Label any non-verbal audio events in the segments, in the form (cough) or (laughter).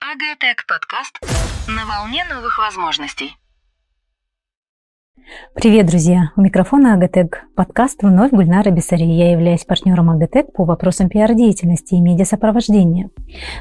Агатек подкаст на волне новых возможностей. Привет, друзья! У микрофона Агатек подкаст вновь Гульнара Бессари. Я являюсь партнером Агатек по вопросам пиар-деятельности и медиасопровождения.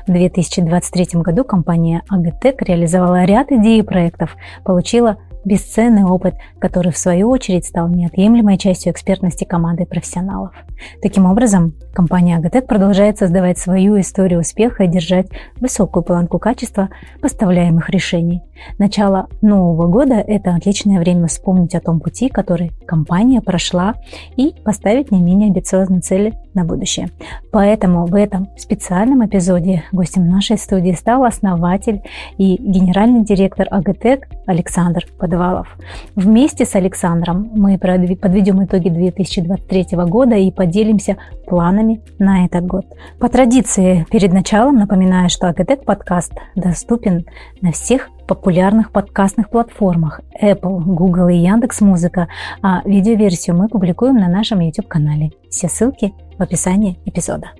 В 2023 году компания Агатек реализовала ряд идей и проектов, получила бесценный опыт, который в свою очередь стал неотъемлемой частью экспертности команды профессионалов. Таким образом, компания Агатек продолжает создавать свою историю успеха и держать высокую планку качества поставляемых решений. Начало нового года – это отличное время вспомнить о том пути, который компания прошла и поставить не менее амбициозные цели на будущее. Поэтому в этом специальном эпизоде гостем нашей студии стал основатель и генеральный директор Агатек Александр Подвалов. Вместе с Александром мы подведем итоги 2023 года и поделимся планами на этот год. По традиции, перед началом напоминаю, что Агатек подкаст доступен на всех популярных подкастных платформах Apple, Google и Яндекс Музыка, а видеоверсию мы публикуем на нашем YouTube-канале. Все ссылки в описании эпизода.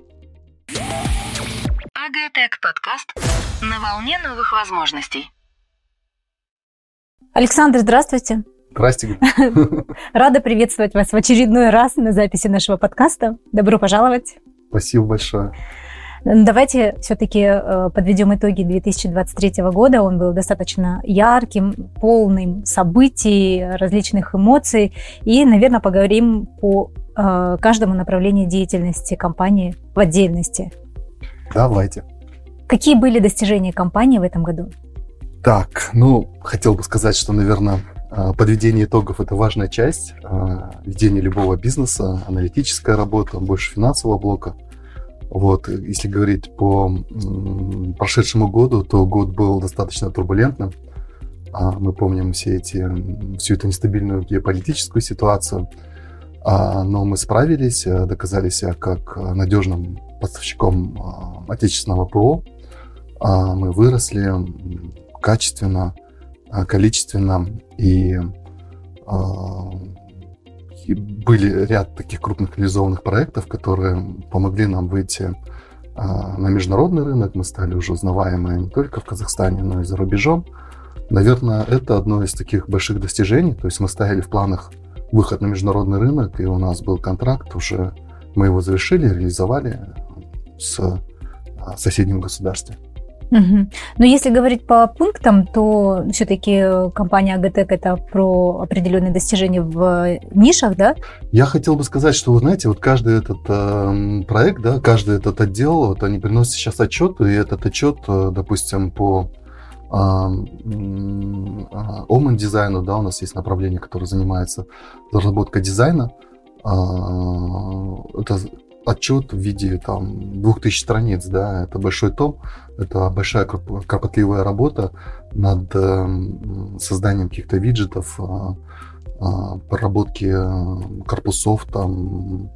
Агатек подкаст на волне новых возможностей. Александр, здравствуйте. Здрасте. (laughs) Рада приветствовать вас в очередной раз на записи нашего подкаста. Добро пожаловать. Спасибо большое. Давайте все-таки э, подведем итоги 2023 года. Он был достаточно ярким, полным событий, различных эмоций. И, наверное, поговорим по э, каждому направлению деятельности компании в отдельности. Давайте. Какие были достижения компании в этом году? Так, ну, хотел бы сказать, что, наверное, э, подведение итогов – это важная часть ведения любого бизнеса, аналитическая работа, больше финансового блока – вот, если говорить по прошедшему году, то год был достаточно турбулентным. А, мы помним все эти, всю эту нестабильную геополитическую ситуацию. А, но мы справились, э, доказали себя как надежным поставщиком а, отечественного ПО. Мы выросли качественно, количественно и были ряд таких крупных реализованных проектов, которые помогли нам выйти а, на международный рынок. Мы стали уже узнаваемы не только в Казахстане, но и за рубежом. Наверное, это одно из таких больших достижений. То есть мы ставили в планах выход на международный рынок, и у нас был контракт уже. Мы его завершили, реализовали с а, соседним государством. Угу. Но если говорить по пунктам, то все-таки компания Агатек это про определенные достижения в нишах, да? Я хотел бы сказать, что, вы знаете, вот каждый этот э, проект, да, каждый этот отдел, вот они приносят сейчас отчет, и этот отчет, э, допустим, по Omen дизайну, да, у нас есть направление, которое занимается разработкой дизайна. А, это отчет в виде там 2000 страниц, да, это большой том, это большая кропотливая работа над эм, созданием каких-то виджетов, а, а, проработки э, корпусов, там,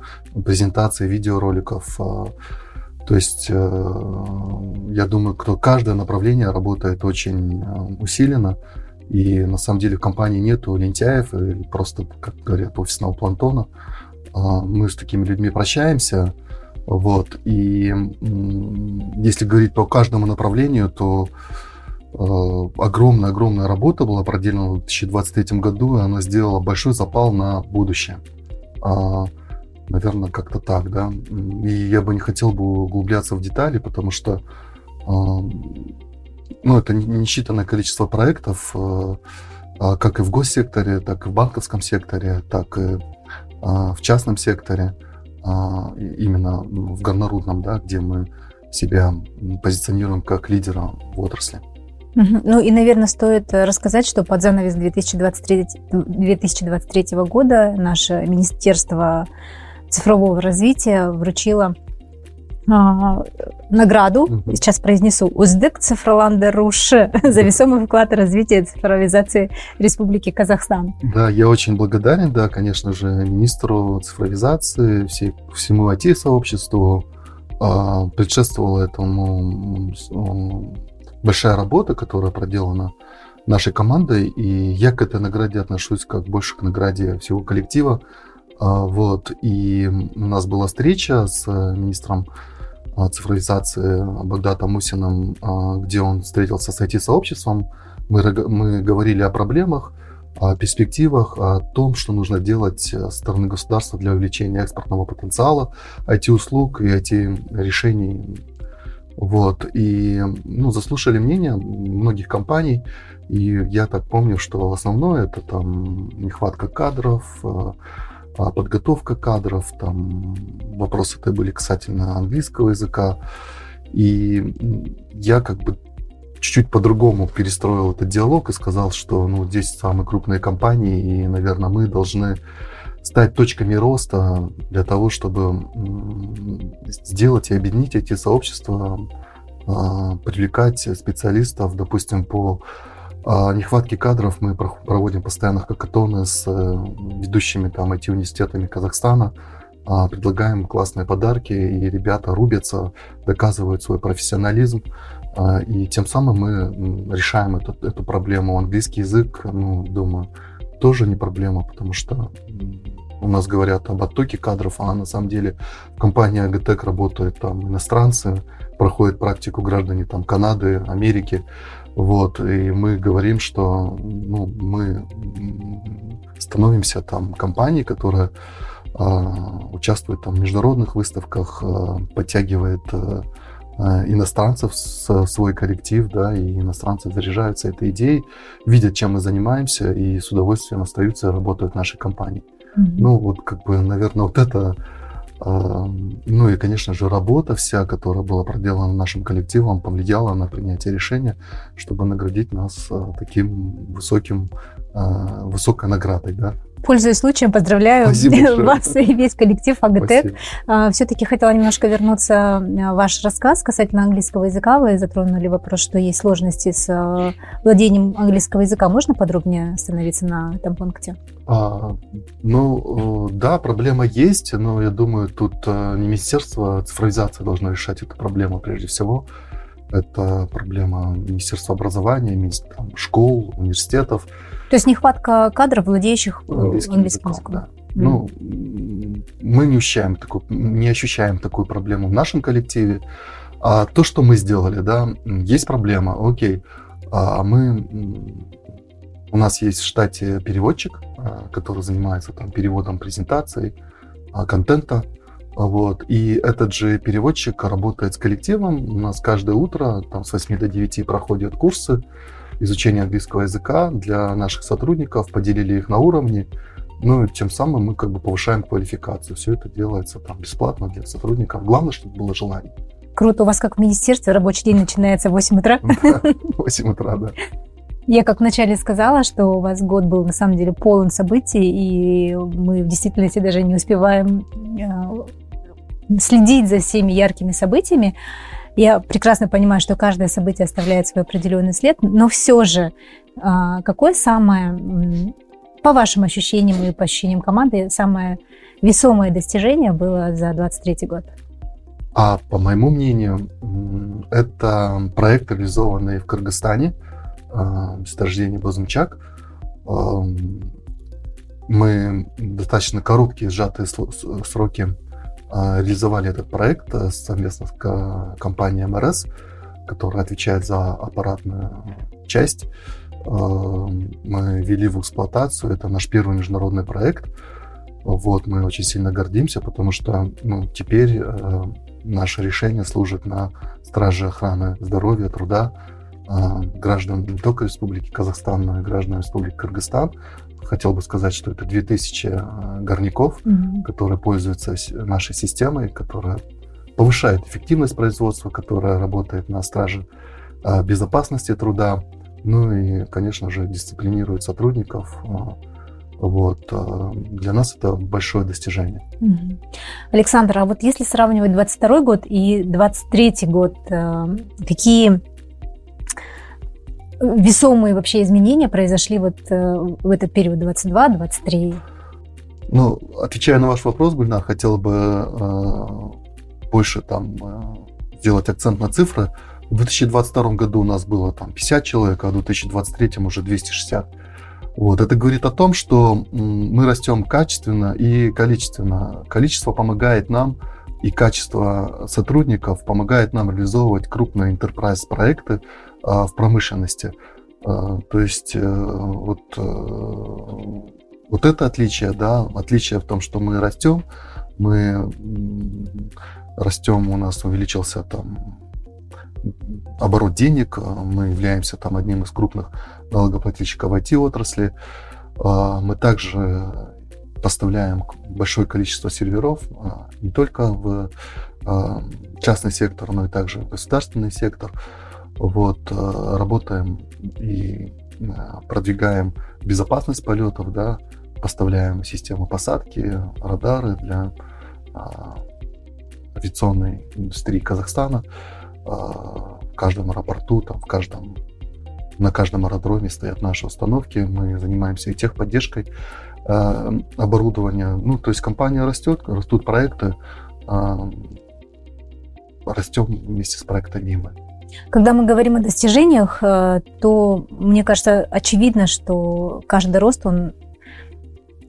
презентации видеороликов. А. То есть э, я думаю, что каждое направление работает очень э, усиленно. И на самом деле в компании нету лентяев или просто, как говорят, офисного плантона. Мы с такими людьми прощаемся. Вот. И если говорить по каждому направлению, то огромная-огромная работа была проделана в 2023 году, и она сделала большой запал на будущее. А, наверное, как-то так, да. И я бы не хотел бы углубляться в детали, потому что ну, это несчитанное количество проектов, как и в госсекторе, так и в банковском секторе, так и а, в частном секторе, а, именно в горнорудном, да, где мы себя позиционируем как лидера в отрасли. Ну и, наверное, стоит рассказать, что под занавес 2023, 2023 года наше Министерство цифрового развития вручило а, награду, угу. сейчас произнесу, Уздык Цифроланда Руш (laughs) за весомый вклад в развитие цифровизации Республики Казахстан. Да, я очень благодарен, да, конечно же, министру цифровизации, всей, всему IT-сообществу. А, предшествовала этому большая работа, которая проделана нашей командой, и я к этой награде отношусь как больше к награде всего коллектива, Вот, и у нас была встреча с министром цифровизации Багдатом Мусиным, где он встретился с IT-сообществом. Мы, мы говорили о проблемах, о перспективах, о том, что нужно делать со стороны государства для увеличения экспортного потенциала IT-услуг и IT-решений. Вот. И ну, заслушали мнение многих компаний, и я так помню, что основное это там нехватка кадров, э, а подготовка кадров, там вопросы это были касательно английского языка. И я как бы чуть-чуть по-другому перестроил этот диалог и сказал, что ну, здесь самые крупные компании, и, наверное, мы должны стать точками роста для того, чтобы сделать и объединить эти сообщества, а, привлекать специалистов, допустим, по а, нехватке кадров мы проводим постоянно хакатоны с э, ведущими там IT-университетами Казахстана, а, предлагаем классные подарки, и ребята рубятся, доказывают свой профессионализм, а, и тем самым мы решаем эту, эту проблему. Английский язык, ну, думаю, тоже не проблема, потому что у нас говорят об оттоке кадров, а на самом деле в компании АГТЭК работают там иностранцы, проходят практику граждане там Канады, Америки. Вот, и мы говорим, что ну, мы становимся там компанией, которая э, участвует там, в международных выставках, э, подтягивает э, иностранцев в свой коллектив, да, и иностранцы заряжаются этой идеей, видят, чем мы занимаемся, и с удовольствием остаются и работают в нашей компании. Mm-hmm. Ну, вот как бы, наверное, вот это, ну и, конечно же, работа вся, которая была проделана нашим коллективом, повлияла на принятие решения, чтобы наградить нас э, таким высоким, высокой наградой, да. Пользуясь случаем, поздравляю (laughs) вас и весь коллектив Агатек. Все-таки хотела немножко вернуться в ваш рассказ касательно английского языка. Вы затронули вопрос, что есть сложности с а, владением английского языка. Можно подробнее остановиться на этом пункте? А, ну, да, проблема есть, но я думаю, тут а, не Министерство цифровизации должно решать эту проблему прежде всего. Это проблема Министерства образования, там, школ, университетов. То есть нехватка кадров, владеющих э, английским, английским языком. Да. Mm. Ну, мы не ощущаем, такую, не ощущаем такую проблему в нашем коллективе. А то, что мы сделали, да, есть проблема, окей. А мы, у нас есть в штате переводчик, а, который занимается там переводом презентаций, а, контента. Вот. И этот же переводчик работает с коллективом. У нас каждое утро там, с 8 до 9 проходят курсы изучения английского языка для наших сотрудников, поделили их на уровни, ну, и тем самым мы как бы повышаем квалификацию. Все это делается там бесплатно для сотрудников. Главное, чтобы было желание. Круто. У вас как в министерстве рабочий день начинается в 8 утра? (laughs) 8 утра, да. Я как вначале сказала, что у вас год был на самом деле полон событий, и мы в действительности даже не успеваем э, следить за всеми яркими событиями. Я прекрасно понимаю, что каждое событие оставляет свой определенный след, но все же, а, какое самое, по вашим ощущениям и по ощущениям команды, самое весомое достижение было за 23 год? А по моему мнению, это проект, реализованный в Кыргызстане, а, месторождение Бозмчак. Мы достаточно короткие, сжатые сроки а, реализовали этот проект э, совместно с компанией МРС, которая отвечает за аппаратную часть. Э, мы ввели в эксплуатацию, это наш первый международный проект. Вот, мы очень сильно гордимся, потому что ну, теперь э, наше решение служит на страже охраны здоровья, труда граждан не только Республики Казахстан, но и граждан Республики Кыргызстан хотел бы сказать, что это 2000 э, горняков, mm-hmm. которые пользуются нашей системой, которая повышает эффективность производства, которая работает на страже э, безопасности труда, ну и, конечно же, дисциплинирует сотрудников. Э, вот. Для нас это большое достижение. Угу. Александр, а вот если сравнивать 22 год и 23 год, какие весомые вообще изменения произошли вот э, в этот период 22-23? Ну, отвечая на ваш вопрос, Гульнар, хотел бы э, больше там э, сделать акцент на цифры. В 2022 году у нас было там 50 человек, а в 2023 уже 260. Вот, это говорит о том, что мы растем качественно и количественно. Количество помогает нам и качество сотрудников помогает нам реализовывать крупные enterprise проекты в промышленности. А, то есть э, вот, э, вот это отличие, да, отличие в том, что мы растем, мы растем, у нас увеличился там оборот денег, мы являемся там одним из крупных налогоплательщиков IT-отрасли. А, мы также поставляем большое количество серверов а, не только в а, частный сектор, но и также в государственный сектор. Вот, работаем и продвигаем безопасность полетов, да, поставляем системы посадки, радары для авиационной индустрии Казахстана. В каждом аэропорту, там, в каждом на каждом аэродроме стоят наши установки, мы занимаемся и техподдержкой э, оборудования. Ну, то есть компания растет, растут проекты, э, растем вместе с проектами мы. Когда мы говорим о достижениях, э, то мне кажется очевидно, что каждый рост, он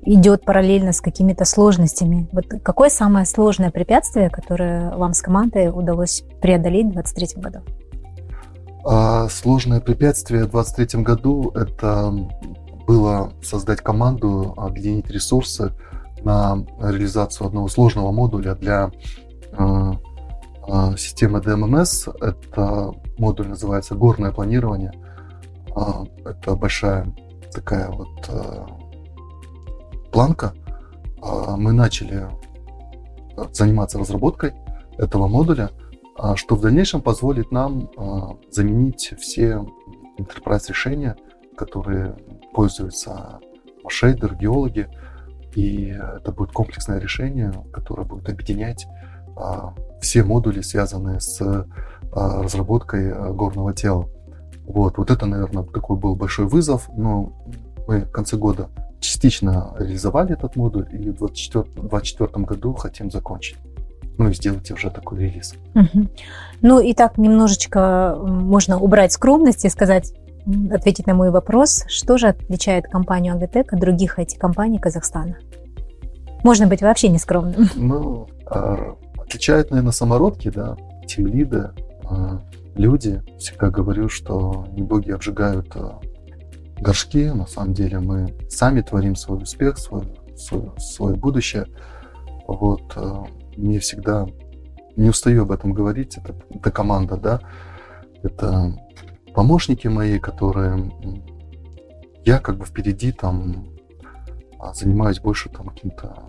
идет параллельно с какими-то сложностями. Вот какое самое сложное препятствие, которое вам с командой удалось преодолеть в 2023 году? А сложное препятствие в 2023 году – это было создать команду, объединить ресурсы на реализацию одного сложного модуля для э, э, системы DMMS. Это модуль называется горное планирование. Э, это большая такая вот э, планка. Э, мы начали заниматься разработкой этого модуля – а что в дальнейшем позволит нам а, заменить все enterprise решения, которые пользуются шейдер, геологи, и это будет комплексное решение, которое будет объединять а, все модули, связанные с разработкой горного тела. Вот, вот это, наверное, такой был большой вызов, но мы в конце года частично реализовали этот модуль и в 2024 году хотим закончить ну и сделайте уже такой релиз. Угу. Ну и так немножечко можно убрать скромность и сказать, ответить на мой вопрос, что же отличает компанию Агатек от других IT-компаний Казахстана? Можно быть вообще не скромным. Ну, а, отличают, наверное, самородки, да, тимлиды, а, люди. Всегда говорю, что не боги обжигают а, горшки. На самом деле мы сами творим свой успех, свой, свой, свое будущее. Вот мне всегда не устаю об этом говорить, это, это команда, да, это помощники мои, которые я как бы впереди там а, занимаюсь больше там каким-то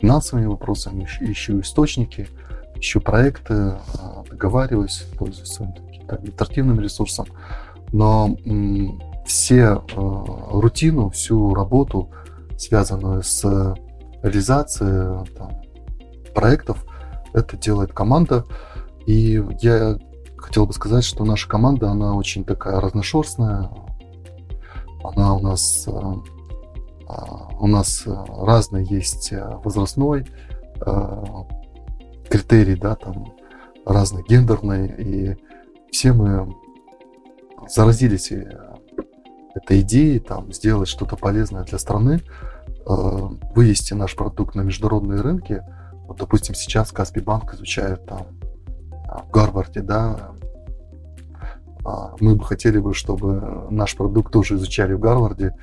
финансовыми вопросами, ищу, источники, ищу проекты, а, договариваюсь, пользуюсь своим административным ресурсом, но все э, рутину, всю работу, связанную с реализацией там, проектов. Это делает команда. И я хотел бы сказать, что наша команда, она очень такая разношерстная. Она у нас, а, у нас разный есть э, возрастной э, критерий, да, там разный гендерный. И все мы заразились этой идеей, там, сделать что-то полезное для страны, вывести наш продукт на международные рынки – вот, допустим, сейчас Каспий банк изучает там а, в Гарварде, да, а, мы бы хотели бы, чтобы наш продукт тоже изучали в Гарварде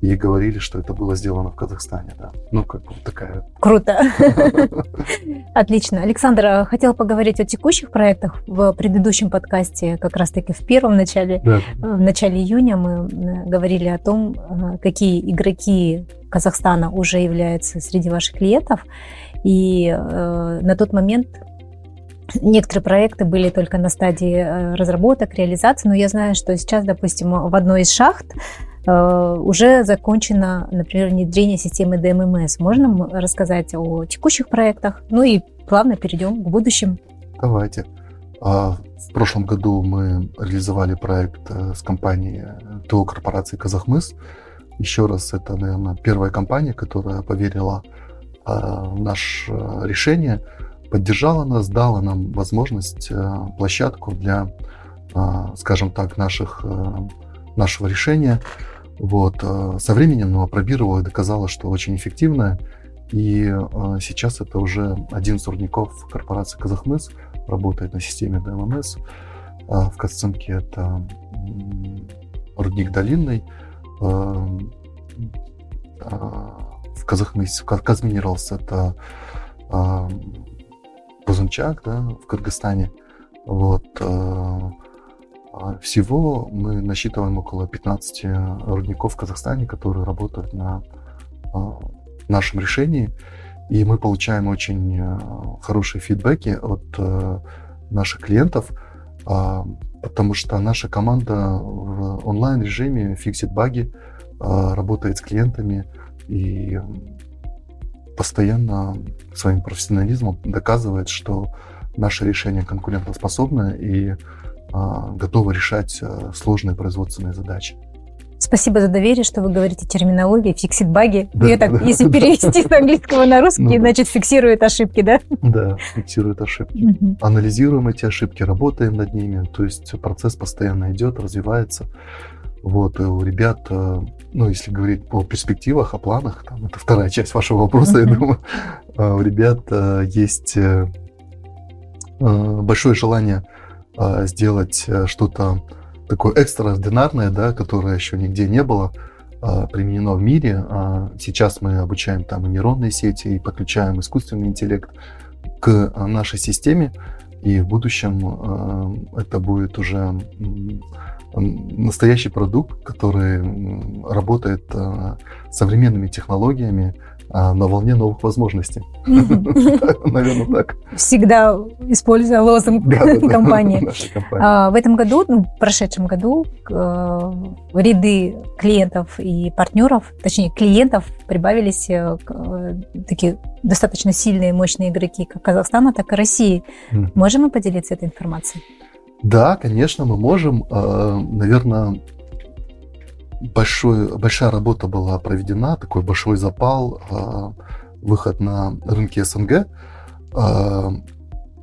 и говорили, что это было сделано в Казахстане, да. Ну, как бы такая... Круто. (laughs) Отлично. Александр, а, хотел поговорить о текущих проектах. В предыдущем подкасте, как раз-таки в первом начале, да. в начале июня мы говорили о том, какие игроки Казахстана уже являются среди ваших клиентов. И э, на тот момент некоторые проекты были только на стадии э, разработок, реализации, но я знаю, что сейчас, допустим, в одной из шахт э, уже закончено, например, внедрение системы DMMS. Можно рассказать о текущих проектах? Ну и плавно перейдем к будущим. Давайте. А, в прошлом году мы реализовали проект э, с компанией ТО корпорации «Казахмыс». Еще раз, это, наверное, первая компания, которая поверила а, наше решение, поддержала нас, дала нам возможность, э, площадку для, а, скажем так, наших, э, нашего решения. Вот. Со временем она опробировала и доказала, что очень эффективная. И сейчас это уже один из рудников корпорации «Казахмыс», работает на системе DMMS. В Кацинке это рудник долинный. В Казахмысе, Казминералс это Бузунчак, да, в Кыргызстане. Вот. А всего мы насчитываем около 15 рудников в Казахстане, которые работают на нашем решении. И мы получаем очень хорошие фидбэки от наших клиентов, потому что наша команда в онлайн-режиме фиксит баги, работает с клиентами и постоянно своим профессионализмом доказывает, что наше решение конкурентоспособно и а, готово решать а, сложные производственные задачи. Спасибо за доверие, что вы говорите терминологии, фиксит баги. Да, Я так, да, если да, перевести с английского на русский, ну, значит, фиксирует ошибки, да? Да, фиксирует ошибки. Угу. Анализируем эти ошибки, работаем над ними. То есть процесс постоянно идет, развивается. Вот, у ребят, э, ну, если говорить по перспективах, о планах, там, это вторая часть вашего вопроса, я думаю, а у ребят э, есть э, большое желание сделать что-то такое экстраординарное, да, которое еще нигде не было применено в мире. Сейчас мы обучаем там и нейронные сети, и подключаем искусственный интеллект к нашей системе, и в будущем это будет уже настоящий продукт, который работает э, современными технологиями а, на волне новых возможностей. (laughs) Наверное, так. Всегда используя лозунг (laughs) компании. А, в этом году, ну, в прошедшем году, э, ряды клиентов и партнеров, точнее, клиентов прибавились э, такие достаточно сильные, мощные игроки как Казахстана, так и России. Можем мы поделиться этой информацией? Да, конечно, мы можем. Э, Наверное, большой, большая работа была проведена, такой большой запал, э, выход на рынки СНГ. Э,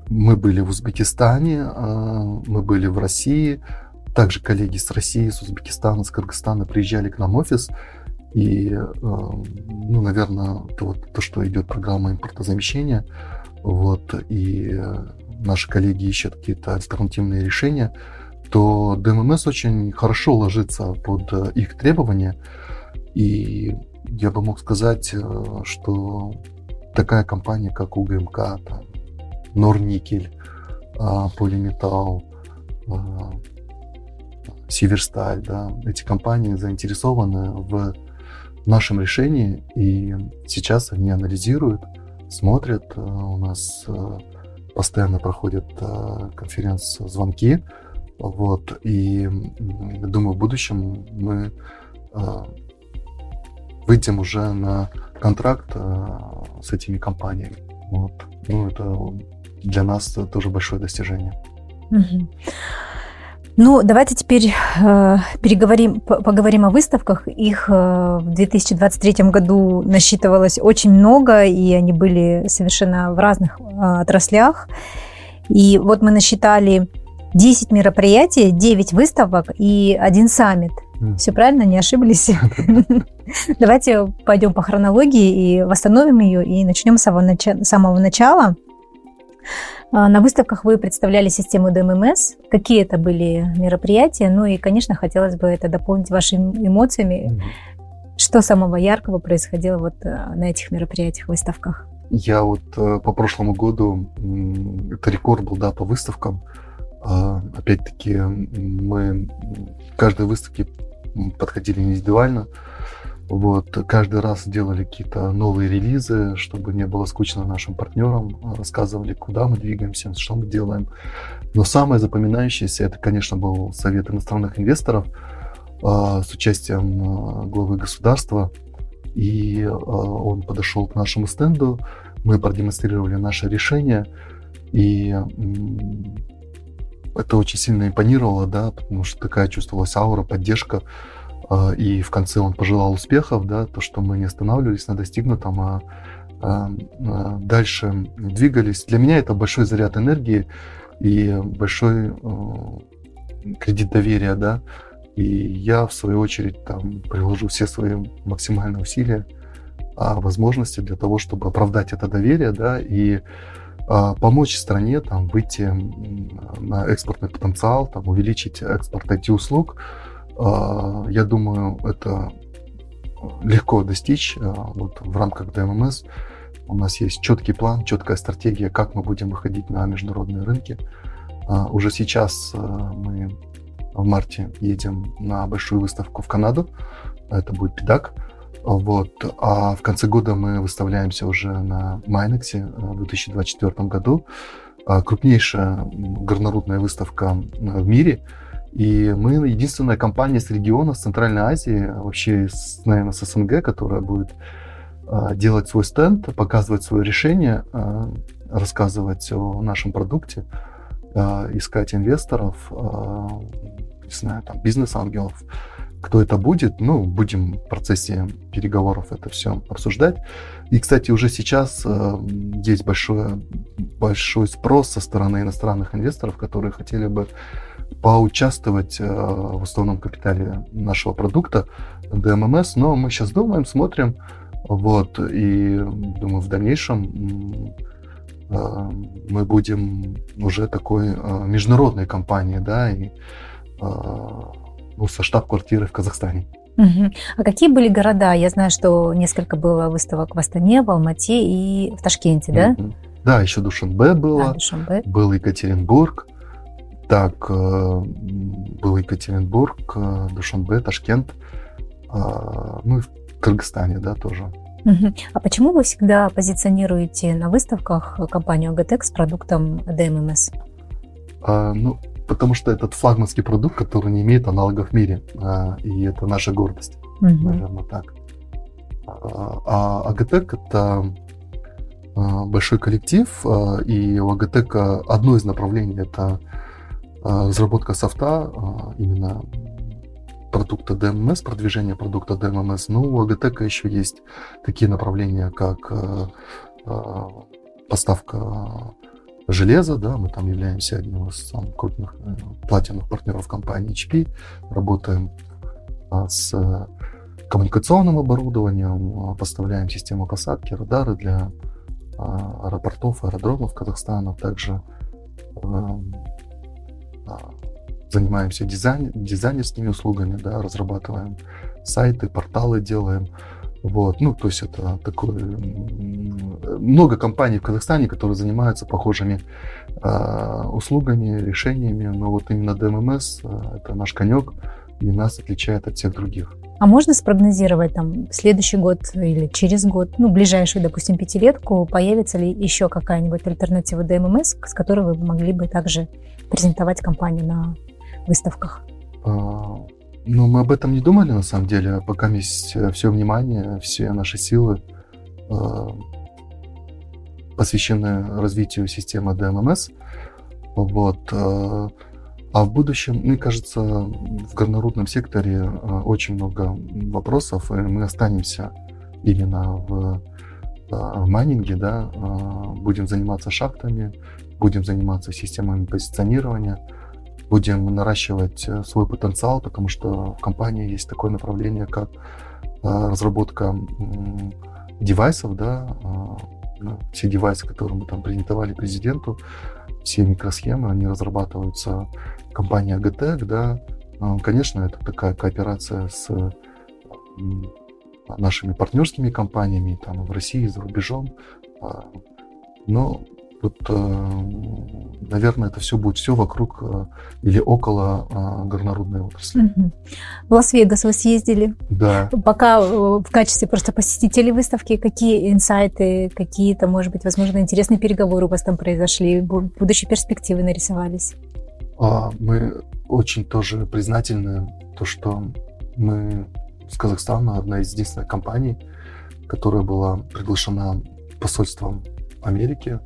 мы были в Узбекистане, мы были в России. Также коллеги с России, с Узбекистана, с Кыргызстана приезжали к нам в офис. И, ну, наверное, то, то, что идет программа импортозамещения, вот, и наши коллеги ищут какие-то альтернативные решения, то ДММС очень хорошо ложится под э, их требования. И я бы мог сказать, э, что такая компания, как УГМК, Норникель, Полиметалл, а, Северсталь, да, эти компании заинтересованы в нашем решении, и сейчас они анализируют, смотрят. Э, у нас постоянно проходят э, конференц-звонки. Вот, и думаю, в будущем мы э, выйдем уже на контракт э, с этими компаниями. Вот. Ну, это для нас тоже большое достижение. Угу. Ну, давайте теперь э, переговорим, поговорим о выставках. Их э, в 2023 году насчитывалось очень много, и они были совершенно в разных э, отраслях. И вот мы насчитали 10 мероприятий, 9 выставок и один саммит. Mm. Все правильно, не ошиблись? (laughs) Давайте пойдем по хронологии и восстановим ее, и начнем с самого начала. А, на выставках вы представляли систему ДММС. Какие это были мероприятия? Ну и, конечно, хотелось бы это дополнить вашими эмоциями. Что самого яркого происходило вот э, на этих мероприятиях, выставках? Я вот э, по прошлому году, это рекорд был, да, по выставкам. А, опять-таки, мы к каждой выставке подходили индивидуально. Вот, каждый раз делали какие-то новые релизы, чтобы не было скучно нашим партнерам, рассказывали, куда мы двигаемся, что мы делаем. Но самое запоминающееся, это, конечно, был совет иностранных инвесторов э, с участием э, главы государства. И э, он подошел к нашему стенду, мы продемонстрировали наше решение, и это очень сильно импонировало, да, потому что такая чувствовалась аура, поддержка а, и в конце он пожелал успехов, да, то, что мы не останавливались на достигнутом, а, а, а дальше двигались. Для меня это большой заряд энергии и большой кредит доверия, да, И я, в свою очередь, там приложу все свои максимальные усилия, а, возможности для того, чтобы оправдать это доверие, да, и а, помочь стране там выйти на экспортный потенциал, там увеличить экспорт IT-услуг. А, я думаю, это легко достичь а, вот в рамках ДММС. У нас есть четкий план, четкая стратегия, как мы будем выходить на международные рынки. Уже сейчас мы в марте едем на большую выставку в Канаду. Это будет ПИДАК. Вот. А в конце года мы выставляемся уже на Майнексе в 2024 году. Крупнейшая горнорудная выставка в мире. И мы единственная компания с региона, с Центральной Азии, вообще, с, наверное, с СНГ, которая будет делать свой стенд, показывать свое решение, рассказывать о нашем продукте, искать инвесторов, не знаю, там, бизнес-ангелов, кто это будет, ну, будем в процессе переговоров это все обсуждать. И, кстати, уже сейчас э, есть большой, большой спрос со стороны иностранных инвесторов, которые хотели бы поучаствовать э, в основном капитале нашего продукта DMMS, но мы сейчас думаем, смотрим, вот, и думаю, в дальнейшем э, мы будем уже такой э, международной компанией, да, и ну, со штаб-квартиры в Казахстане. Угу. А какие были города? Я знаю, что несколько было выставок в Астане, в Алмате и в Ташкенте, да? Да, еще Душанбе было. Да, Душанбе. Был Екатеринбург. Так, э, был Екатеринбург, э, Душанбе, Ташкент. А, ну и в Кыргызстане, да, тоже. А почему вы всегда позиционируете на выставках компанию Агатек с продуктом DMMS? А, ну, потому что этот флагманский продукт, который не имеет аналогов в мире, а, и это наша гордость, угу. наверное, так. А, а Агатек это большой коллектив, и у Агатека одно из направлений это разработка софта, именно продукта DMS, продвижение продукта DMS. Но у Агатека еще есть такие направления, как поставка железа, да, мы там являемся одним из самых крупных э, платиновых партнеров компании HP, работаем а, с коммуникационным оборудованием, а, поставляем систему посадки, радары для а, аэропортов, аэродромов Казахстана, также занимаемся дизайн, дизайнерскими услугами, да, разрабатываем сайты, порталы делаем. Вот, ну, то есть это такое... Много компаний в Казахстане, которые занимаются похожими э, услугами, решениями, но вот именно ДММС э, это наш конек и нас отличает от всех других. А можно спрогнозировать там следующий год или через год, ну, ближайшую, допустим, пятилетку, появится ли еще какая-нибудь альтернатива ДММС, с которой вы могли бы также презентовать компанию на выставках? А, ну, мы об этом не думали, на самом деле. Пока есть э, все внимание, все наши силы э, посвящены развитию системы DMMS. Вот. Э, а в будущем, мне кажется, в горнорудном секторе очень много вопросов, и мы останемся именно в, в майнинге, да, будем заниматься шахтами, будем заниматься системами позиционирования, будем наращивать э, свой потенциал, потому что в компании есть такое направление, как э, разработка девайсов, да, а, ну, все девайсы, которые мы там презентовали президенту, все микросхемы, они разрабатываются компанией Agtech, да, а, конечно, это такая кооперация с нашими партнерскими компаниями там в России, за рубежом, а, но вот, э, наверное, это все будет все вокруг э, или около э, горнорудной отрасли. В Лас-Вегас вы съездили. Да. Пока в качестве просто посетителей выставки, какие инсайты, какие-то, может быть, возможно, интересные переговоры у вас там произошли, будущие перспективы нарисовались? А, мы очень тоже признательны, то, что мы с Казахстана одна из единственных компаний, которая была приглашена посольством Америки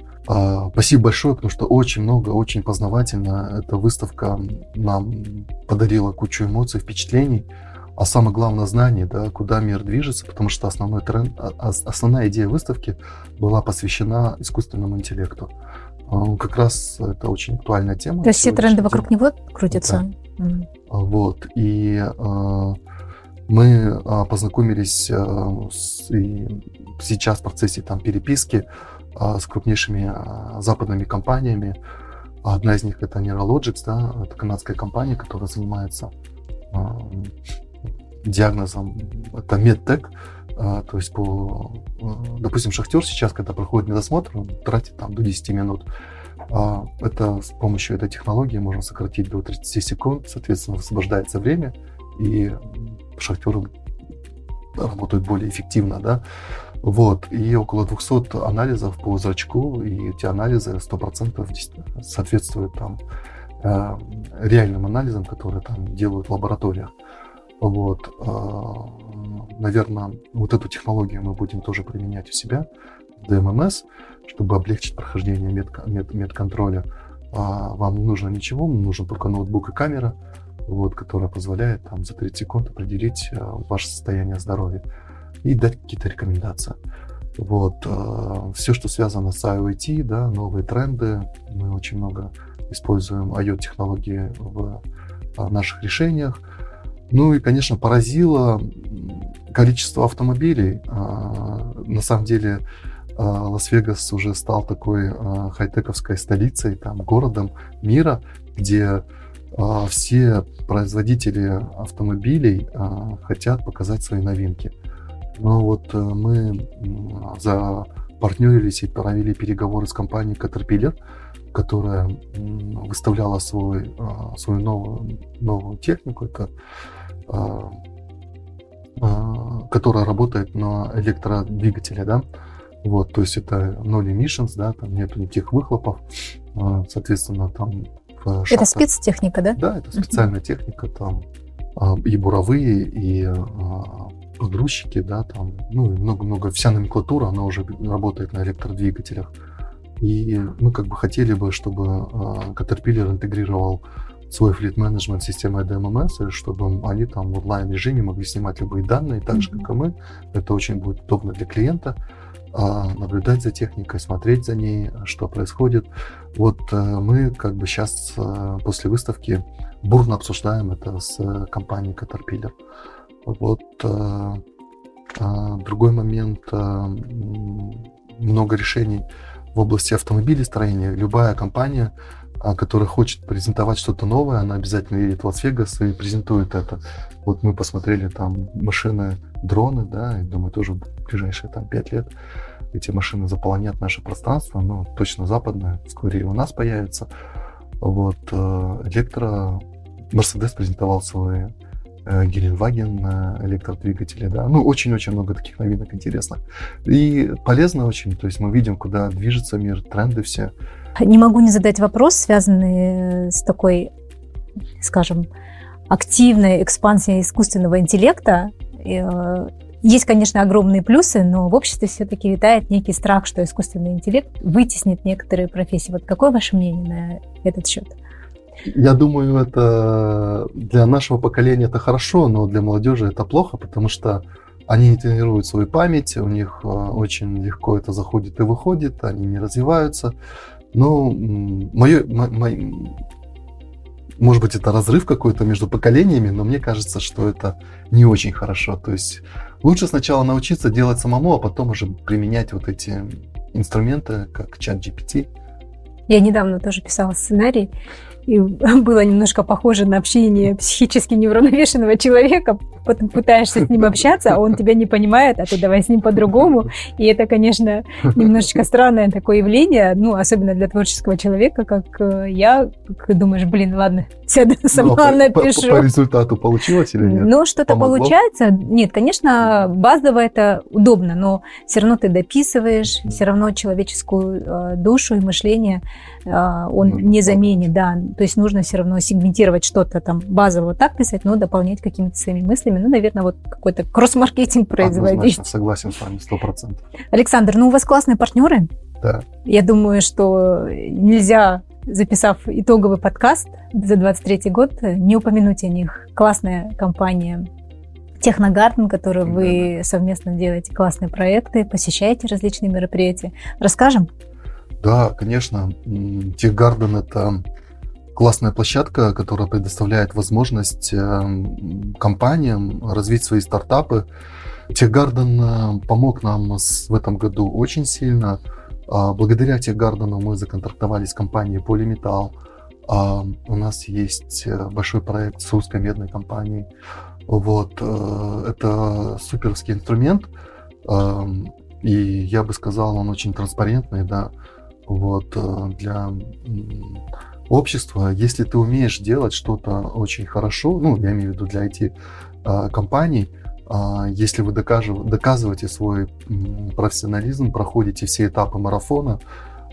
спасибо большое, потому что очень много, очень познавательно. Эта выставка нам подарила кучу эмоций, впечатлений, а самое главное знание, да, куда мир движется, потому что основной тренд, а, основная идея выставки была посвящена искусственному интеллекту. А, как раз это очень актуальная тема. То есть все тренды вокруг него крутятся? Mm. Вот. И мы познакомились с, сейчас в процессе там, переписки с крупнейшими э, западными компаниями. Одна из них это Neurologics, да, это канадская компания, которая занимается э, диагнозом, это медтек, то есть по, допустим, шахтер сейчас, когда проходит медосмотр, он тратит там до 10 минут. А, это с помощью этой технологии можно сократить до 30 секунд, соответственно, освобождается время, и шахтеры работают более эффективно, да. Вот, и около 200 анализов по зрачку, и эти анализы 100% соответствуют там э, реальным анализам, которые там делают в лабораториях. Вот, э, наверное, вот эту технологию мы будем тоже применять у себя в ДММС чтобы облегчить прохождение мед, мед, медконтроля. А вам не нужно ничего, нужен только ноутбук и камера, вот, которая позволяет там, за 30 секунд определить а, ваше состояние здоровья и дать какие-то рекомендации. Вот, а, все, что связано с IoT, да, новые тренды, мы очень много используем IoT-технологии в а, наших решениях. Ну и, конечно, поразило количество автомобилей. А, на самом деле, а, Лас-Вегас уже стал такой хай-тековской столицей, там, городом мира, где все производители автомобилей хотят показать свои новинки. Но вот э, мы за партнерились и провели переговоры с компанией Caterpillar, которая выставляла свой, свою новую, новую технику, это, которая работает на электродвигателе, да, вот, то есть это nol emissions, да, там нету никаких выхлопов, соответственно, там Это спецтехника, да? Да, это специальная uh-huh. техника, там и буровые, и погрузчики, да, там, ну, и много-много, вся номенклатура, она уже работает на электродвигателях. И мы как бы хотели бы, чтобы Caterpillar интегрировал свой флит менеджмент системой DMMS, чтобы они там в онлайн режиме могли снимать любые данные, так же, как и мы. Это очень будет удобно для клиента. А, наблюдать за техникой, смотреть за ней, что происходит. Вот э, мы как бы сейчас э, после выставки бурно обсуждаем это с э, компанией Caterpillar. Вот другой момент, много решений в области автомобилестроения. Любая компания, которая хочет презентовать что-то новое, она обязательно едет в Лас-Вегас и презентует это. Вот мы посмотрели там машины, дроны, да, и думаю, тоже в ближайшие там пять лет эти машины заполонят наше пространство, ну, точно западное, вскоре и у нас появится. Вот, э, электро... Мерседес презентовал свой э, Геленваген электродвигатели, да, ну, очень-очень много таких новинок интересных. И полезно очень, то есть мы видим, куда движется мир, тренды все. Не могу не задать вопрос, связанный с такой, скажем, активной экспансией искусственного интеллекта. Э, есть, конечно, огромные плюсы, но в обществе все-таки витает некий страх, что искусственный интеллект вытеснит некоторые профессии. Вот какое ваше мнение на этот счет? Я думаю, это для нашего поколения это хорошо, но для молодежи это плохо, потому что они не тренируют свою память, у них э, очень легко это заходит и выходит, они не развиваются. Но мое, мое, может быть, это разрыв какой-то между поколениями, но мне кажется, что это не очень хорошо. То есть Лучше сначала научиться делать самому, а потом уже применять вот эти инструменты, как чат GPT. Я недавно тоже писала сценарий, и (laughs) было немножко похоже на общение психически неуравновешенного человека. Потом пытаешься с ним общаться, а он тебя не понимает, а ты давай с ним по-другому. И это, конечно, немножечко странное такое явление, ну, особенно для творческого человека, как э, я. Как думаешь, блин, ладно, (laughs) сяду сама Но напишу. По, по, по результату получилось или нет? Ну, что-то получается. Нет, конечно, базово это удобно, но все равно ты дописываешь, все равно человеческую э, душу и мышление э, он ну, не заменит, да. То есть нужно все равно сегментировать что-то там базово вот так писать, но дополнять какими-то своими мыслями. Ну, наверное, вот какой-то кросс-маркетинг производить. Однозначно, согласен с вами, сто процентов. Александр, ну у вас классные партнеры. Да. Я думаю, что нельзя, записав итоговый подкаст за 23 год, не упомянуть о них. Классная компания Техногарден, который да, вы да. совместно делаете классные проекты, посещаете различные мероприятия. Расскажем? Да, конечно. Техгарден – это классная площадка, которая предоставляет возможность эм, компаниям развить свои стартапы. Техгарден э, помог нам в этом году очень сильно. А, благодаря Техгардену мы законтрактовались с компанией Полиметалл. А, у нас есть э, большой проект с русской медной компанией. Вот. Э, это суперский инструмент. Эм, и я бы сказал, он очень транспарентный, да, вот, для общества. Если ты умеешь делать что-то очень хорошо, ну, я имею в виду для IT-компаний, а, если вы доказываете свой профессионализм, проходите все этапы марафона,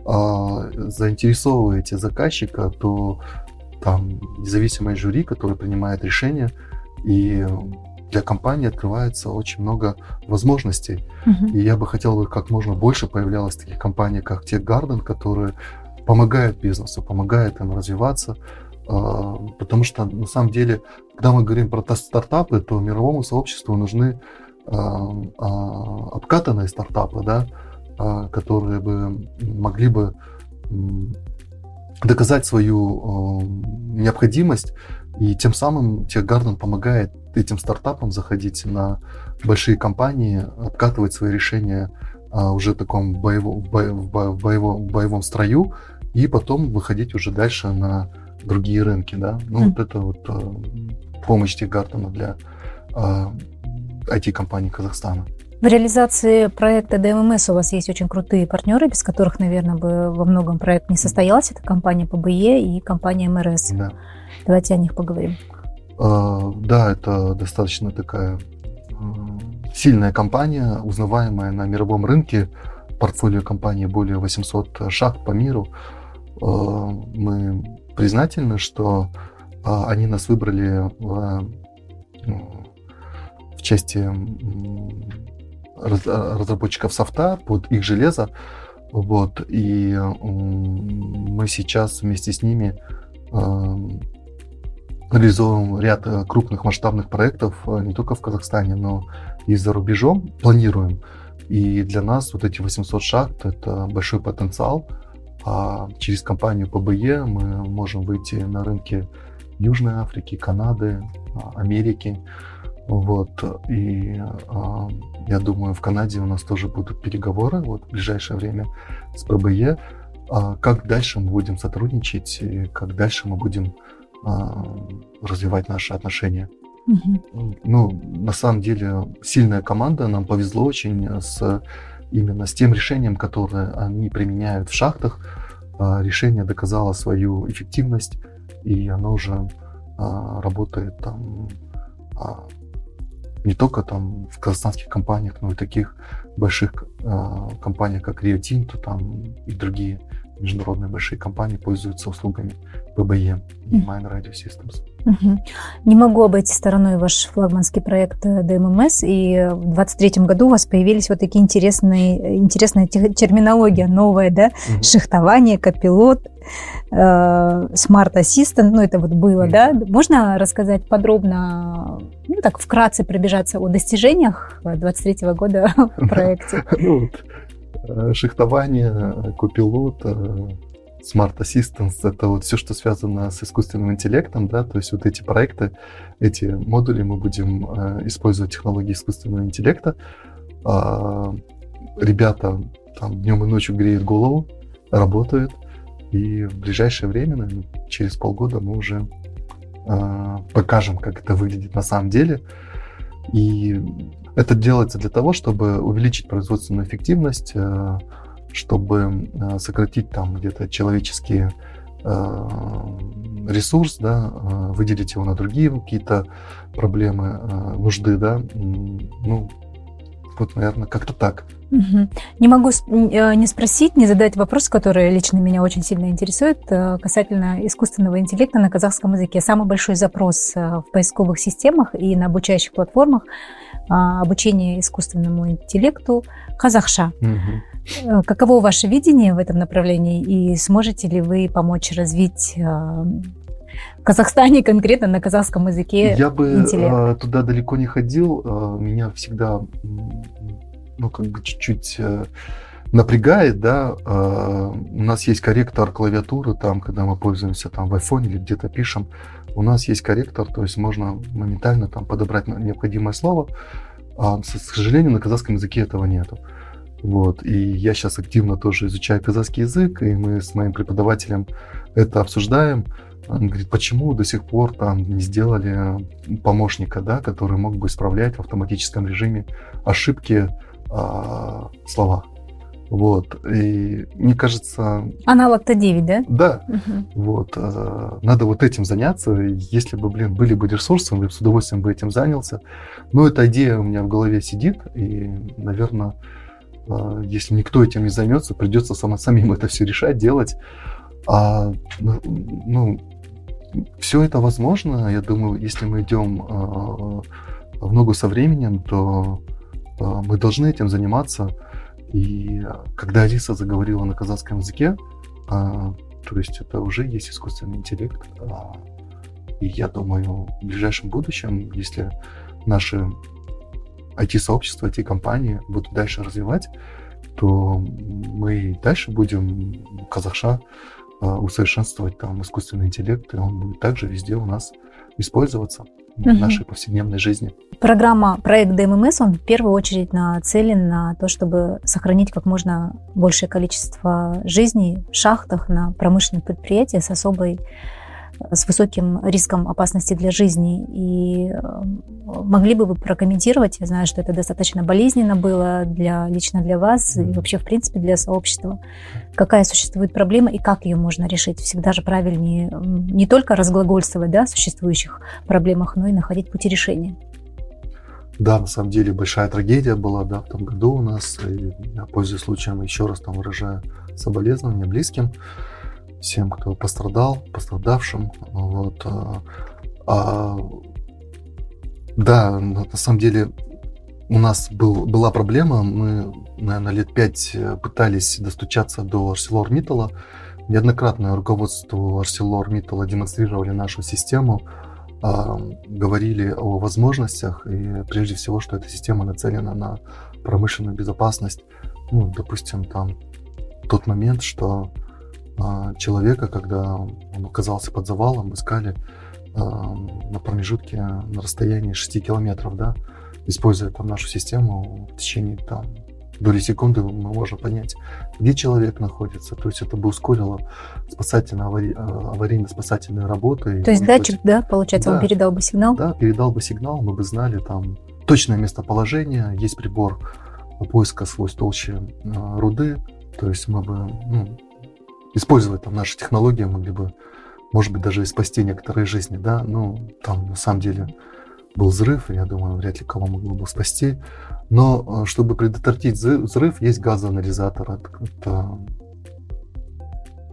а, заинтересовываете заказчика, то там независимое жюри, которое принимает решение, и для компании открывается очень много возможностей. Uh-huh. И я бы хотел как можно больше появлялось таких компаний, как Tech Garden, которые помогают бизнесу, помогают им развиваться, а, потому что на самом деле, когда мы говорим про стартапы, то мировому сообществу нужны а, а, обкатанные стартапы, да, которые бы могли бы доказать свою необходимость, и тем самым Техгарден помогает этим стартапам заходить на большие компании, обкатывать свои решения уже в таком боевом, в боевом, в боевом строю, и потом выходить уже дальше на другие рынки, да. Ну, mm. вот это вот э, помощь Техгартена для э, IT-компаний Казахстана. В реализации проекта ДМС у вас есть очень крутые партнеры, без которых, наверное, бы во многом проект не состоялся. Это компания ПБЕ и компания МРС. Да. Давайте о них поговорим. Uh, да, это достаточно такая uh, сильная компания, узнаваемая на мировом рынке. Портфолио компании более 800 шахт по миру. Uh, мы признательны, что а, они нас выбрали в, ну, в части раз, разработчиков софта под их железо. Вот, и мы сейчас вместе с ними реализуем ряд э, крупных масштабных проектов э, не только в Казахстане, но и за рубежом. Планируем. И для нас вот эти 800 шахт – это большой потенциал – а через компанию ПБЕ мы можем выйти на рынки Южной Африки, Канады, а, Америки. Вот. И а, я думаю, в Канаде у нас тоже будут переговоры вот, в ближайшее время с ПБЕ. А как дальше мы будем сотрудничать, и как дальше мы будем а, развивать наши отношения. Угу. Ну, на самом деле, сильная команда, нам повезло очень с именно с тем решением, которое они применяют в шахтах, решение доказало свою эффективность, и оно уже а, работает там а, не только там в казахстанских компаниях, но и таких больших компаниях, как Rio Tinto там, и другие международные большие компании пользуются услугами ПБЕ и Mine Radio Systems. Угу. Не могу обойти стороной ваш флагманский проект ДММС, и в 2023 году у вас появились вот такие интересные, интересная терминология новая, да, угу. шихтование, копилот, э, Smart Assistant, ну это вот было, угу. да. Можно рассказать подробно, ну так вкратце пробежаться о достижениях 2023 года в (laughs) проекте? Ну Э, шихтование, купилот, э, Smart Assistance, это вот все, что связано с искусственным интеллектом, да, то есть вот эти проекты, эти модули мы будем э, использовать технологии искусственного интеллекта. А, ребята там днем и ночью греют голову, работают, и в ближайшее время, наверное, через полгода мы уже покажем, как это выглядит на самом деле. И это делается для того, чтобы увеличить производственную эффективность, э, чтобы э, сократить там где-то человеческие э, ресурс, да, выделить его на другие какие-то проблемы, нужды, да, ну, вот, наверное, как-то так. Угу. Не могу не спросить, не задать вопрос, который лично меня очень сильно интересует, касательно искусственного интеллекта на казахском языке. Самый большой запрос в поисковых системах и на обучающих платформах обучение искусственному интеллекту казахша. Угу. Каково ваше видение в этом направлении и сможете ли вы помочь развить а, в Казахстане конкретно на казахском языке Я бы интеллект? туда далеко не ходил. Меня всегда, ну, как бы чуть-чуть напрягает, да, э, у нас есть корректор клавиатуры, там, когда мы пользуемся там в iPhone или где-то пишем, у нас есть корректор, то есть можно моментально там подобрать необходимое слово, а, к сожалению, на казахском языке этого нету. Вот. И я сейчас активно тоже изучаю казахский язык, и мы с моим преподавателем это обсуждаем. Он говорит, почему до сих пор там не сделали помощника, да, который мог бы исправлять в автоматическом режиме ошибки а, слова. Вот. И мне кажется... Аналог-то 9, да? Да. Угу. Вот. А, надо вот этим заняться. Если бы, блин, были бы ресурсы, я бы с удовольствием бы этим занялся. Но эта идея у меня в голове сидит. И, наверное, если никто этим не займется, придется само, самим это все решать, делать. А, ну, ну все это возможно. Я думаю, если мы идем а, в ногу со временем, то а, мы должны этим заниматься. И когда Алиса заговорила на казахском языке, а, то есть это уже есть искусственный интеллект. А, и я думаю, в ближайшем будущем, если наши IT-сообщества, IT-компании будут дальше развивать, то мы дальше будем казахша усовершенствовать там искусственный интеллект, и он будет также везде у нас использоваться угу. в нашей повседневной жизни. Программа, проект ДММС, он в первую очередь нацелен на то, чтобы сохранить как можно большее количество жизней в шахтах на промышленных предприятиях с особой с высоким риском опасности для жизни. И э, могли бы вы прокомментировать, я знаю, что это достаточно болезненно было для, лично для вас и вообще, в принципе, для сообщества. Какая существует проблема и как ее можно решить? Всегда же правильнее не только разглагольствовать да, о существующих проблемах, но и находить пути решения. Да, на самом деле большая трагедия была да, в том году у нас. И я, пользуясь случаем, еще раз там выражаю соболезнования близким всем, кто пострадал, пострадавшим. Вот. А, а, да, на самом деле у нас был, была проблема. Мы, наверное, лет пять пытались достучаться до ArcelorMittal. Неоднократно руководству ArcelorMittal демонстрировали нашу систему, а, говорили о возможностях и прежде всего, что эта система нацелена на промышленную безопасность. Ну, допустим, там тот момент, что человека, когда он оказался под завалом, искали а, на промежутке на расстоянии 6 километров, да, используя там нашу систему в течение там доли секунды мы можем понять, где человек находится. То есть это бы ускорило спасательно-аварийно-спасательные работы. То есть датчик, быть... да, получается, да, он передал бы сигнал? Да, передал бы сигнал, мы бы знали там точное местоположение, есть прибор поиска толще а, руды, то есть мы бы ну, использовать там наши технологии, могли бы, может быть, даже и спасти некоторые жизни, да, ну, там на самом деле был взрыв, я думаю, вряд ли кого могло бы спасти. Но э, чтобы предотвратить взрыв, есть газоанализатор. Это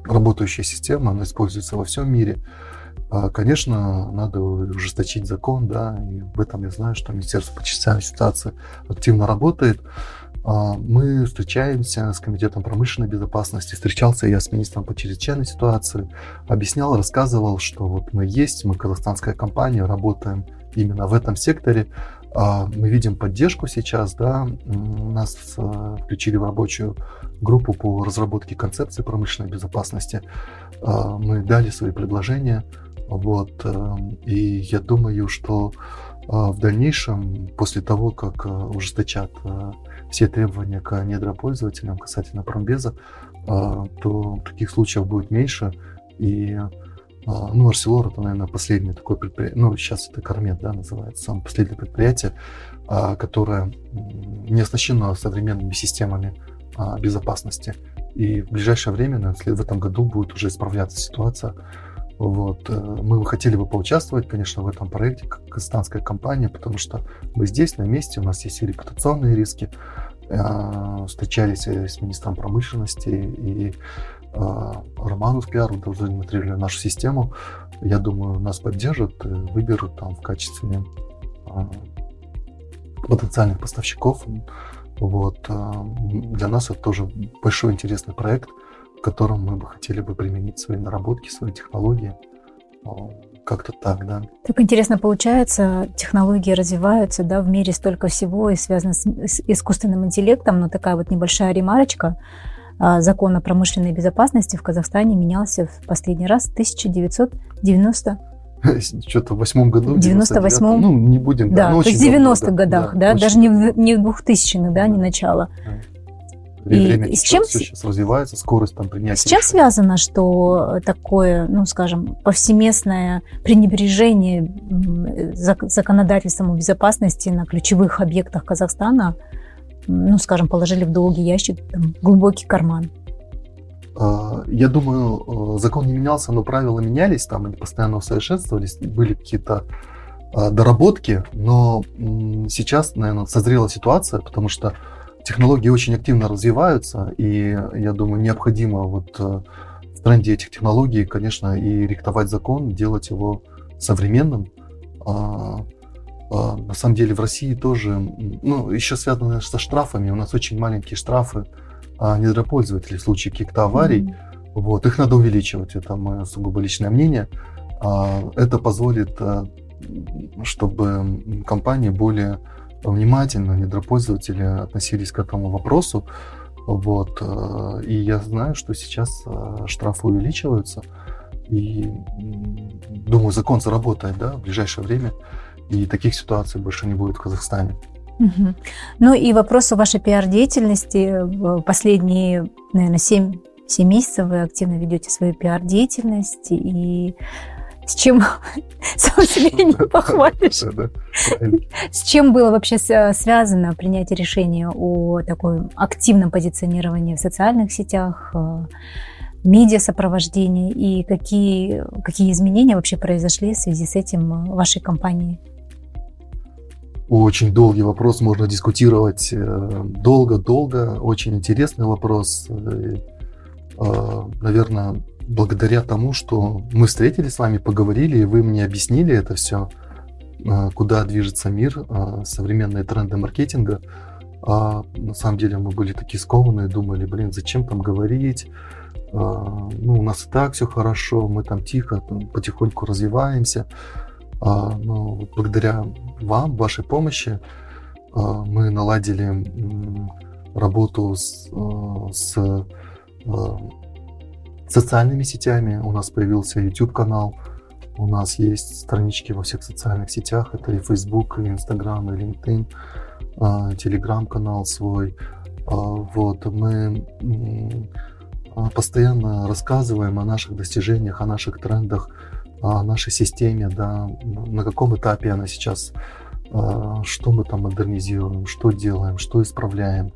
работающая система, она используется во всем мире. А, конечно, надо ужесточить закон, да, и в этом я знаю, что Министерство по чрезвычайной ситуации активно работает. А, мы встречаемся с Комитетом промышленной безопасности. Встречался я с министром по чрезвычайной ситуации. Объяснял, рассказывал, что вот мы есть, мы казахстанская компания, работаем именно в этом секторе. А, мы видим поддержку сейчас, да, нас э, включили в рабочую группу по разработке концепции промышленной безопасности. А, мы дали свои предложения, вот, э, и я думаю, что в дальнейшем, после того, как э, ужесточат все требования к недропользователям касательно промбеза, а, то таких случаев будет меньше. И а, ну, Арселор это, наверное, последнее такое предприятие, ну, сейчас это Кармет, да, называется, самое последнее предприятие, а, которое не оснащено современными системами безопасности. И в ближайшее время, в этом году будет уже исправляться ситуация. Вот. Э, мы хотели бы поучаствовать, конечно, в этом проекте, как казахстанская компания, потому что мы здесь, на месте, у нас есть и репутационные риски, Э, встречались с министром промышленности и э, Роману Скляруд демонстрировали нашу систему. Я думаю, нас поддержат, выберут там в качестве потенциальных поставщиков. Вот. Для нас это тоже большой интересный проект, в котором мы бы хотели бы применить свои наработки, свои технологии. как-то так, да. Так интересно получается, технологии развиваются, да, в мире столько всего и связано с, с искусственным интеллектом, но такая вот небольшая ремарочка. А, закон о промышленной безопасности в Казахстане менялся в последний раз в 1990 (laughs) что-то в восьмом году. В 98-м. Ну, не будем. Да, да то есть в 90-х годах, да, да даже не в, не в 2000-х, да, не начало. И, время и с чем все сейчас развивается, скорость там принятия. С чем связано, что такое, ну, скажем, повсеместное пренебрежение законодательством о безопасности на ключевых объектах Казахстана, ну, скажем, положили в долгий ящик, там, глубокий карман? А, я думаю, э, закон не менялся, но правила менялись, там они постоянно усовершенствовались, были какие-то а, доработки, но сейчас, наверное, созрела ситуация, потому что технологии очень активно развиваются, и я думаю, необходимо вот э, в тренде этих технологий, конечно, и рихтовать закон, делать его современным. А, а, на самом деле в России тоже, ну, еще связано со штрафами. У нас очень маленькие штрафы а, недропользователей в случае каких-то аварий. Mm-hmm. Вот, их надо увеличивать, это мое сугубо личное мнение. Это позволит, э, чтобы компании более внимательно недропользователи относились к этому вопросу. Вот. Э, и я знаю, что сейчас э, штрафы увеличиваются. И думаю, закон заработает да, в ближайшее время. И таких ситуаций больше не будет в Казахстане. Угу. Ну и вопрос о вашей пиар-деятельности. Последние, наверное, 7, 7 месяцев вы активно ведете свою пиар-деятельность. И с чем (laughs) сам себе не похвалишь. С чем было вообще связано принятие решения о такой активном позиционировании в социальных сетях, э, медиа-сопровождении и какие, какие изменения вообще произошли в связи с этим в вашей компании? Очень долгий вопрос, можно дискутировать э, долго-долго, очень интересный вопрос. Э, Наверное, благодаря тому, что мы встретились с вами, поговорили, и вы мне объяснили это все, а, куда движется мир, а, современные тренды маркетинга. А на самом деле мы были такие скованные, думали, блин, зачем там говорить, а, ну, у нас и так все хорошо, мы там тихо, потихоньку развиваемся. Но благодаря вам, вашей помощи, мы наладили работу с, с социальными сетями. У нас появился YouTube-канал, у нас есть странички во всех социальных сетях. Это и Facebook, и Instagram, и LinkedIn, Telegram-канал свой. А, вот, мы а, постоянно рассказываем о наших достижениях, о наших трендах, о нашей системе, да, на каком этапе она сейчас, а, что мы там модернизируем, что делаем, что исправляем,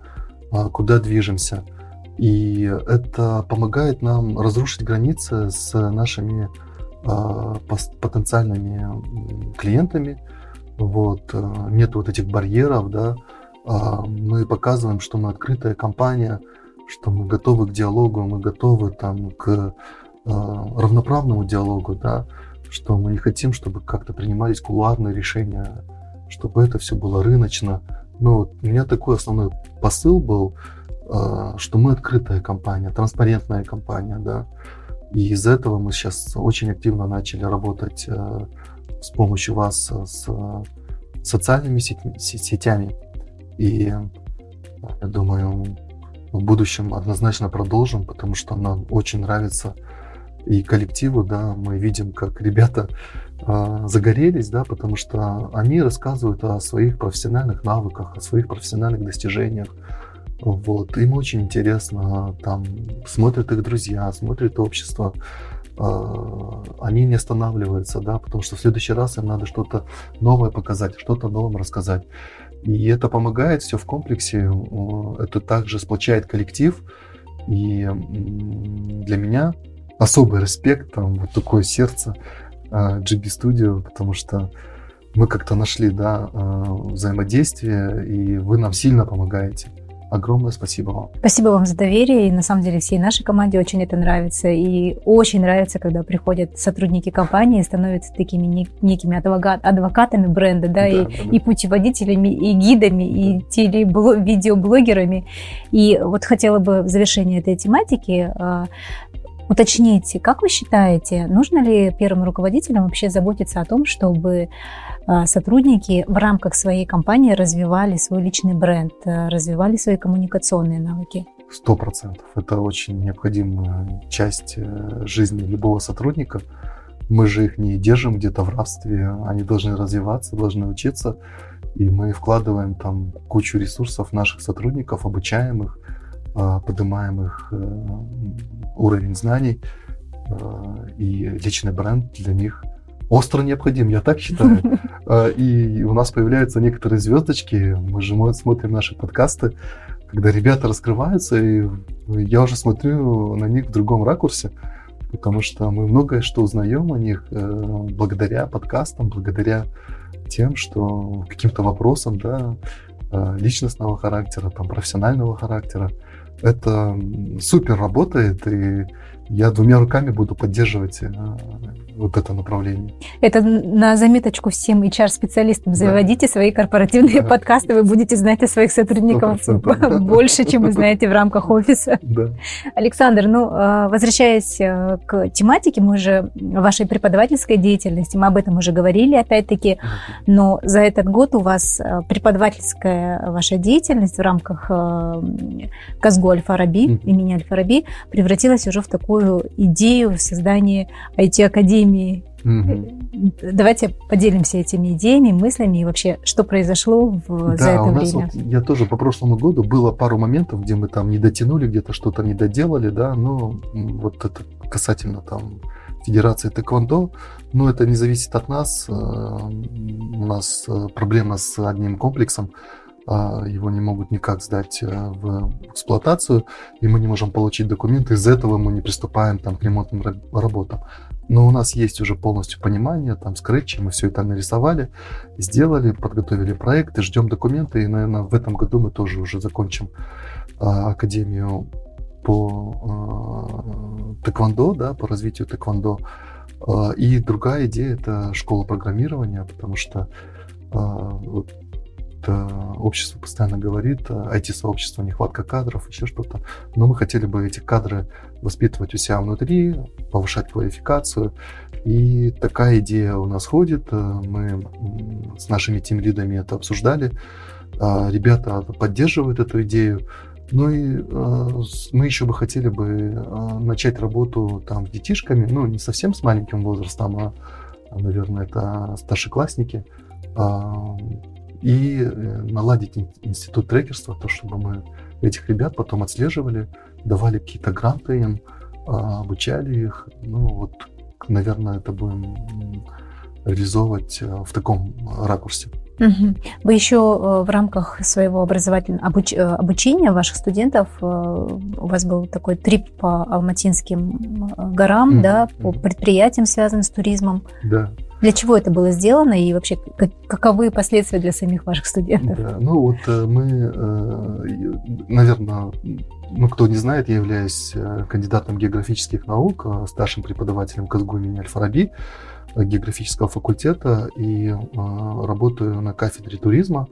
куда движемся – и это помогает нам разрушить границы с нашими э, потенциальными клиентами. Вот, э, нет вот этих барьеров, да. Э, мы показываем, что мы открытая компания, что мы готовы к диалогу, мы готовы там к э, равноправному диалогу, да, что мы не хотим, чтобы как-то принимались кулуарные решения, чтобы это все было рыночно. Но у меня такой основной посыл был, а, что мы открытая компания, транспарентная компания, да. И из этого мы сейчас очень активно начали работать э, с помощью вас э, с социальными сетями. И я думаю, в будущем однозначно продолжим, потому что нам очень нравится и коллективу, да, мы видим, как ребята э, загорелись, да, потому что они рассказывают о своих профессиональных навыках, о своих профессиональных достижениях, вот. Им очень интересно, там смотрят их друзья, смотрит общество. А, они не останавливаются, да, потому что в следующий раз им надо что-то новое показать, что-то новым рассказать. И это помогает все в комплексе. Это также сплочает коллектив. И для меня особый респект, там вот такое сердце GB а, Studio, потому что мы как-то нашли да, а, взаимодействие, и вы нам сильно помогаете. Огромное спасибо вам. Спасибо вам за доверие. И на самом деле всей нашей команде очень это нравится. И очень нравится, когда приходят сотрудники компании и становятся такими некими адвокатами бренда, да, да, и, да, да. и путеводителями, и гидами, и телевидеоблогерами. И вот хотела бы в завершении этой тематики а, уточните, как вы считаете, нужно ли первым руководителям вообще заботиться о том, чтобы а, сотрудники в рамках своей компании развивали свой личный бренд, а, развивали свои коммуникационные навыки? Сто процентов. Это очень необходимая часть э, жизни любого сотрудника. Мы же их не держим где-то в рабстве. Они должны развиваться, должны учиться. И мы вкладываем там кучу ресурсов наших сотрудников, обучаем их, поднимаем их э, уровень знаний. И личный бренд для них остро необходим, я так считаю. (laughs) И у нас появляются некоторые звездочки. Мы же смотрим наши подкасты когда ребята раскрываются, и я уже смотрю на них в другом ракурсе, потому что мы многое что узнаем о них э, благодаря подкастам, благодаря тем, что каким-то вопросам, да, э, личностного характера, там, профессионального характера. Это супер работает, и я двумя руками буду поддерживать э, вот это направление. Это на заметочку всем HR-специалистам. Заводите да. свои корпоративные да. подкасты, вы будете знать о своих сотрудниках (laughs) больше, чем вы знаете в рамках офиса. Да. Александр, ну, а, возвращаясь э, к тематике, мы же вашей преподавательской деятельности, мы об этом уже говорили, опять-таки, но за этот год у вас э, преподавательская ваша деятельность в рамках Казгу Аль-Фараби, имени Аль-Фараби, превратилась уже в такую такую идею создания IT-академии. Угу. Давайте поделимся этими идеями, мыслями и вообще, что произошло в, да, за это у нас время. Вот, я тоже по прошлому году было пару моментов, где мы там не дотянули, где-то что-то не доделали, да, но вот это касательно там Федерации Тэквондо, но это не зависит от нас. Э, у нас э, проблема с одним комплексом, его не могут никак сдать э, в эксплуатацию, и мы не можем получить документы, из-за этого мы не приступаем там, к ремонтным работам. Но у нас есть уже полностью понимание, там скретчи, мы все это нарисовали, сделали, подготовили проект и ждем документы, и, наверное, в этом году мы тоже уже закончим а, академию по а, тэквондо, да, по развитию тэквондо. А, и другая идея – это школа программирования, потому что а, общество постоянно говорит, IT-сообщество, нехватка кадров, еще что-то. Но мы хотели бы эти кадры воспитывать у себя внутри, повышать квалификацию. И такая идея у нас ходит. Мы с нашими тимлидами это обсуждали. Ребята поддерживают эту идею. Ну и э, мы еще бы хотели бы э, начать работу там с детишками, ну не совсем с маленьким возрастом, а, наверное, это старшеклассники, э, и э, наладить институт трекерства, то, чтобы мы этих ребят потом отслеживали, давали какие-то гранты им, а, обучали их. Ну, вот, наверное, это будем реализовывать э, в таком ракурсе. Вы еще э, в рамках своего образовательного обуч... обучения ваших студентов, у вас был такой трип по Алматинским горам, mm-hmm. да, по предприятиям, связанным с туризмом. Да. Для чего это было сделано и вообще каковы последствия для самих ваших студентов? Да, ну вот э, мы, э, наверное, ну кто не знает, я являюсь э, кандидатом географических наук, старшим преподавателем КСГУ имени Аль-Фараби географического факультета и работаю на кафедре туризма.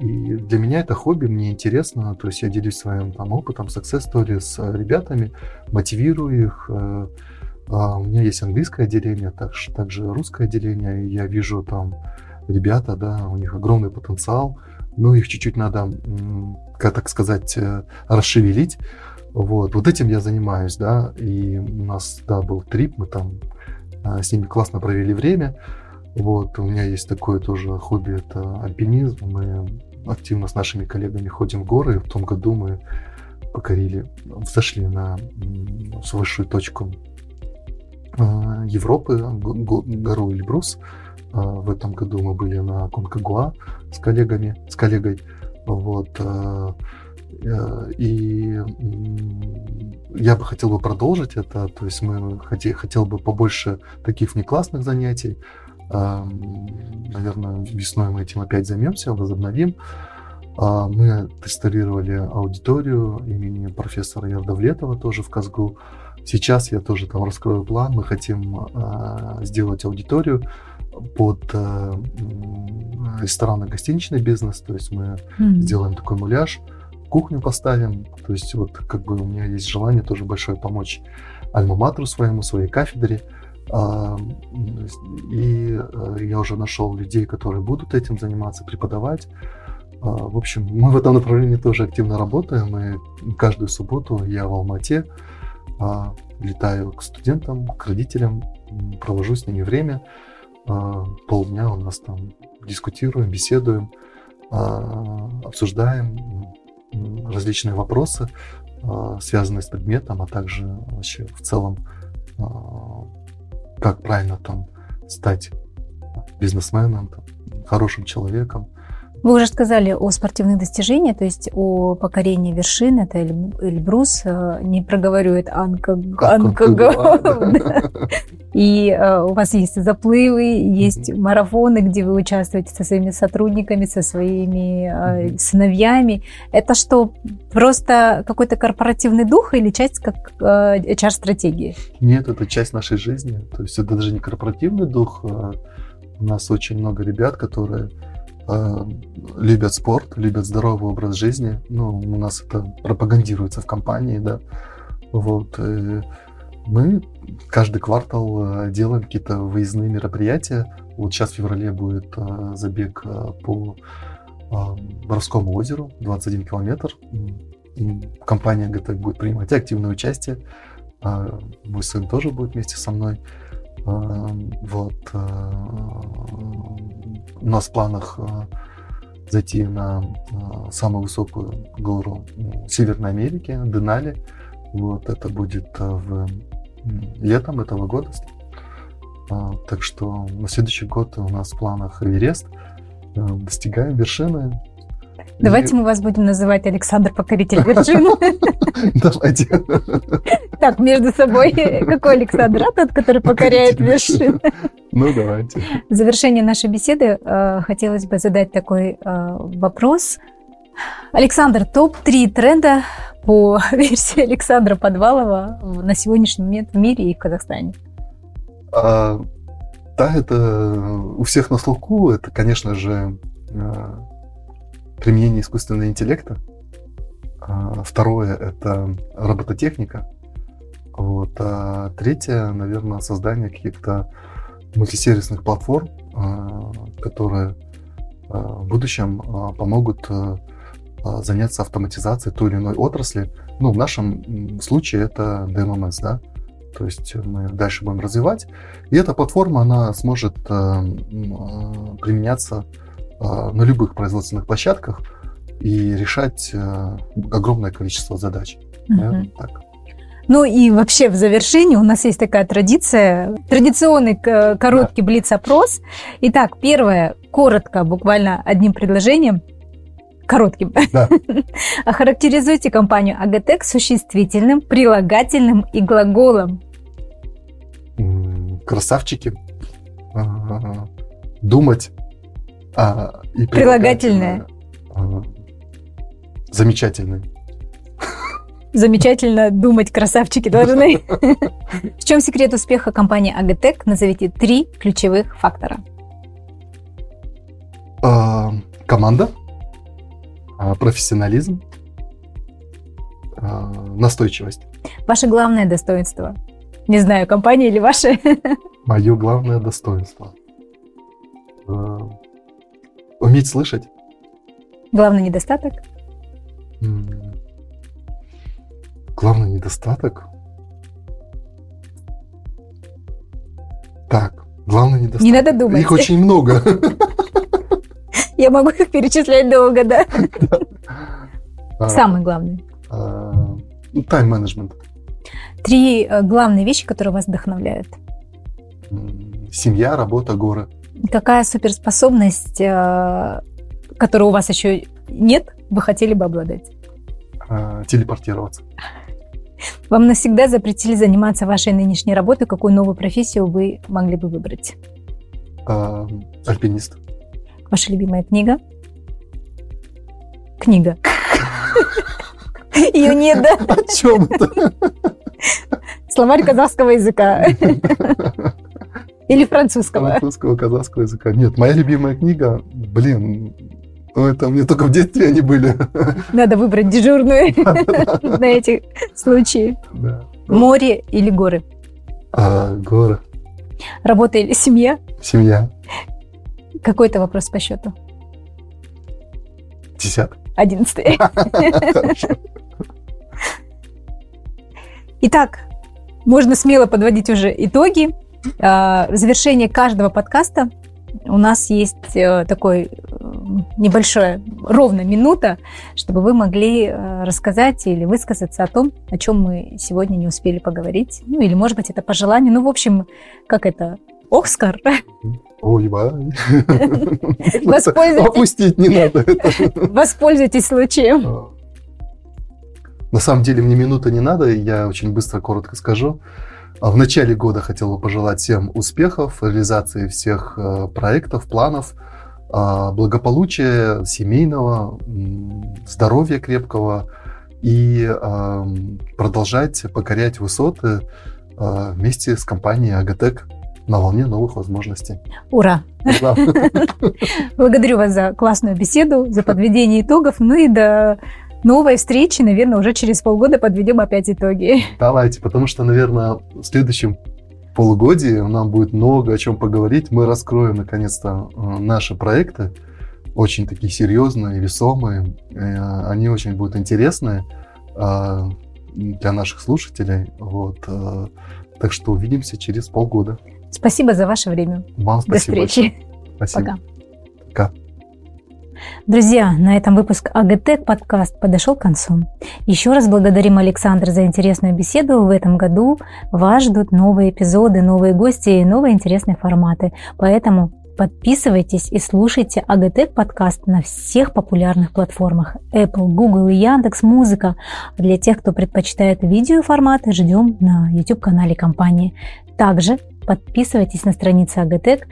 И для меня это хобби, мне интересно, то есть я делюсь своим там, опытом, success story с ребятами, мотивирую их, а у меня есть английское отделение, также, также русское отделение, и я вижу там ребята, да, у них огромный потенциал, но их чуть-чуть надо, как так сказать, э, расшевелить. Вот, вот этим я занимаюсь, да, и у нас, да, был трип, мы там а, с ними классно провели время. Вот, у меня есть такое тоже хобби, это альпинизм. Мы активно с нашими коллегами ходим в горы. В том году мы покорили, зашли на высшую точку Европы, гору Эльбрус. А, в этом году мы были на Конкагуа с коллегами, с коллегой. Вот. А, э, и я бы хотел бы продолжить это, то есть мы хотели, хотел бы побольше таких внеклассных занятий. Наверное, весной мы этим опять займемся, возобновим. Мы тестировали аудиторию имени профессора Ярдовлетова тоже в Казгу. Сейчас я тоже там раскрою план. Мы хотим э, сделать аудиторию под э, ресторанно-гостиничный бизнес. То есть мы mm. сделаем такой муляж, кухню поставим. То есть вот как бы у меня есть желание тоже большое помочь альма-матру своему, своей кафедре. А, и э, я уже нашел людей, которые будут этим заниматься, преподавать. А, в общем, мы в этом направлении тоже активно работаем. И каждую субботу я в Алмате а, летаю к студентам, к родителям, провожу с ними время. Полдня у нас там дискутируем, беседуем, обсуждаем различные вопросы, связанные с предметом, а также вообще в целом как правильно там стать бизнесменом, там, хорошим человеком. Вы уже сказали о спортивных достижениях, то есть о покорении вершин, это Эльбрус, э, не проговаривает Анка, Анка, (laughs) И э, у вас есть заплывы, есть марафоны, где вы участвуете со своими сотрудниками, со своими э, сыновьями. Это что, просто какой-то корпоративный дух или часть как HR-стратегии? Нет, это часть нашей жизни. То есть это даже не корпоративный дух. У нас очень много ребят, которые любят спорт, любят здоровый образ жизни. Ну, у нас это пропагандируется в компании, да. Вот. И мы каждый квартал э, делаем какие-то выездные мероприятия. Вот сейчас в феврале будет э, забег по Боровскому озеру, 21 километр. Компания ГТЭК будет принимать активное участие. Мой сын тоже будет вместе со мной. Вот. У нас в планах зайти на самую высокую гору Северной Америки, Денали. Вот это будет в летом этого года. Так что на следующий год у нас в планах Эверест. Достигаем вершины. Давайте мы вас будем называть Александр Покоритель вершин. (laughs) Давайте. Так, между собой, какой Александр? А тот, который покоряет вершины. Ну, давайте. В завершение нашей беседы э, хотелось бы задать такой э, вопрос. Александр, топ-3 тренда по (laughs) версии Александра Подвалова на сегодняшний момент в мире и в Казахстане? А, да, это у всех на слуху. Это, конечно же, э, применение искусственного интеллекта. А, второе – это робототехника. Вот. А третье, наверное, создание каких-то мультисервисных платформ, а, которые а, в будущем помогут заняться автоматизацией той или иной отрасли. Ну, в нашем случае это DMMS, да, то есть мы дальше будем развивать. И эта платформа, она сможет применяться на любых производственных площадках и решать э, огромное количество задач. Угу. так. Ну и вообще в завершении у нас есть такая традиция, традиционный короткий да. блиц-опрос. Итак, первое, коротко, буквально одним предложением, коротким. Да. (laughs) Охарактеризуйте компанию Агатек существительным, прилагательным и глаголом. Красавчики. Думать а, и прилагательное. А, замечательный. Замечательно думать, красавчики должны. (laughs) В чем секрет успеха компании Агатек? Назовите три ключевых фактора. А, команда, а, профессионализм, а, настойчивость. Ваше главное достоинство? Не знаю, компания или ваше? Мое главное достоинство. Уметь слышать. Главный недостаток? Главный недостаток? Так, главный недостаток. Не надо думать. Их очень много. (laughs) Я могу их перечислять долго, да? (laughs) А, Самый главный. А, ну, тайм-менеджмент. Три э, главные вещи, которые вас вдохновляют. Семья, работа, горы. Какая суперспособность, э, которой у вас еще нет, вы хотели бы обладать? А, телепортироваться. Вам навсегда запретили заниматься вашей нынешней работой. Какую новую профессию вы могли бы выбрать? А, альпинист. Ваша любимая книга? Книга. Ее нет, да? О чем это? Словарь казахского языка. (laughs) Или французского? Французского, казахского языка. Нет, моя любимая книга, блин, Ну, это мне только в детстве они были. Надо выбрать дежурную (laughs) на эти случаи. Море или горы? А, горы, Работа или семья? семья, Какой-то вопрос по счету. десятка. Одиннадцатый. (laughs) (laughs) Итак, можно смело подводить уже итоги. А, В завершение каждого подкаста у нас есть э, такой э, небольшое, ровно минута, чтобы вы могли э, рассказать или высказаться о том, о чем мы сегодня не успели поговорить. Ну, или, может быть, это пожелание. Ну, в общем, как это? Оскар. Ой. (laughs) Воспользуйтесь. Опустить не надо. Воспользуйтесь случаем. На самом деле мне минуты не надо, я очень быстро, коротко скажу. А В начале года хотел бы пожелать всем успехов, реализации всех э, проектов, планов, а, благополучия семейного, здоровья крепкого и ам, продолжать покорять высоты а, вместе с компанией Агатек на волне новых возможностей. Ура! Да. (laughs) Благодарю вас за классную беседу, за подведение итогов. Ну и до новой встречи, наверное, уже через полгода подведем опять итоги. Давайте, потому что, наверное, в следующем полугодии нам будет много о чем поговорить. Мы раскроем, наконец-то, э, наши проекты, очень такие серьезные, весомые. Э, Они очень будут интересны э, для наших слушателей. Вот. Так что увидимся через полгода. Спасибо за ваше время. Вам До спасибо. встречи. большое. Спасибо. Пока. Пока. Друзья, на этом выпуск АГТЭК подкаст подошел к концу. Еще раз благодарим Александра за интересную беседу. В этом году вас ждут новые эпизоды, новые гости и новые интересные форматы. Поэтому подписывайтесь и слушайте АГТЭК подкаст на всех популярных платформах Apple, Google и Яндекс Музыка. А для тех, кто предпочитает видеоформаты, ждем на YouTube-канале компании. Также подписывайтесь на страницы АГТЭК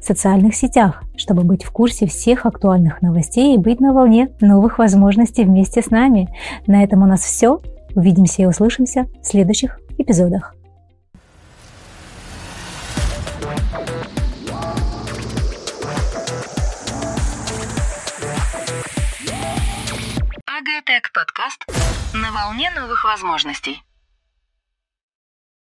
в социальных сетях, чтобы быть в курсе всех актуальных новостей и быть на волне новых возможностей вместе с нами. На этом у нас все. Увидимся и услышимся в следующих эпизодах. АГТЭК подкаст на волне новых возможностей.